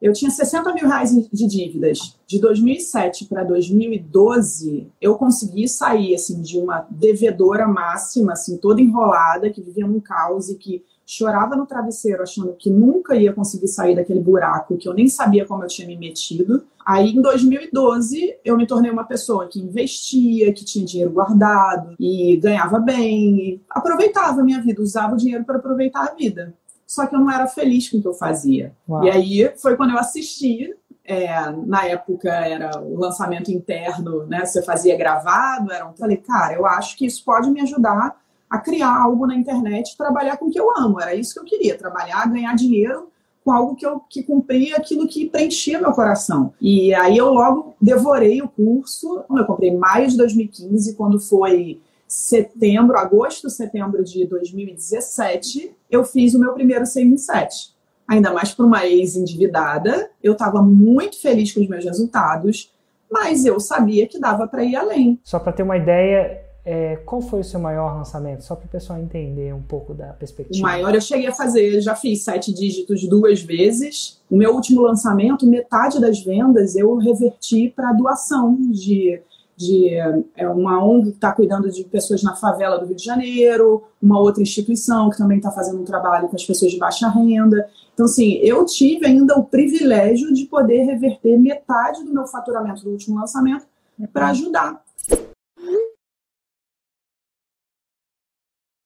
Eu tinha 60 mil reais de dívidas. De 2007 para 2012, eu consegui sair assim de uma devedora máxima, assim toda enrolada, que vivia num caos e que chorava no travesseiro achando que nunca ia conseguir sair daquele buraco que eu nem sabia como eu tinha me metido. Aí em 2012 eu me tornei uma pessoa que investia, que tinha dinheiro guardado e ganhava bem, e aproveitava a minha vida, usava o dinheiro para aproveitar a vida só que eu não era feliz com o que eu fazia. Uau. E aí foi quando eu assisti. É, na época era o lançamento interno, né? Você fazia gravado, era um. Falei, cara, eu acho que isso pode me ajudar a criar algo na internet, trabalhar com o que eu amo. Era isso que eu queria, trabalhar, ganhar dinheiro com algo que eu que cumpria aquilo que preenchia meu coração. E aí eu logo devorei o curso. Eu comprei em maio de 2015, quando foi setembro, agosto, setembro de 2017, eu fiz o meu primeiro 6 em 7. Ainda mais para uma ex-endividada, eu estava muito feliz com os meus resultados, mas eu sabia que dava para ir além. Só para ter uma ideia, é, qual foi o seu maior lançamento? Só para o pessoal entender um pouco da perspectiva. O maior eu cheguei a fazer, já fiz sete dígitos duas vezes. O meu último lançamento, metade das vendas eu reverti para doação de de é, uma ONG que está cuidando de pessoas na favela do Rio de Janeiro, uma outra instituição que também está fazendo um trabalho com as pessoas de baixa renda. Então, assim, eu tive ainda o privilégio de poder reverter metade do meu faturamento do último lançamento para ajudar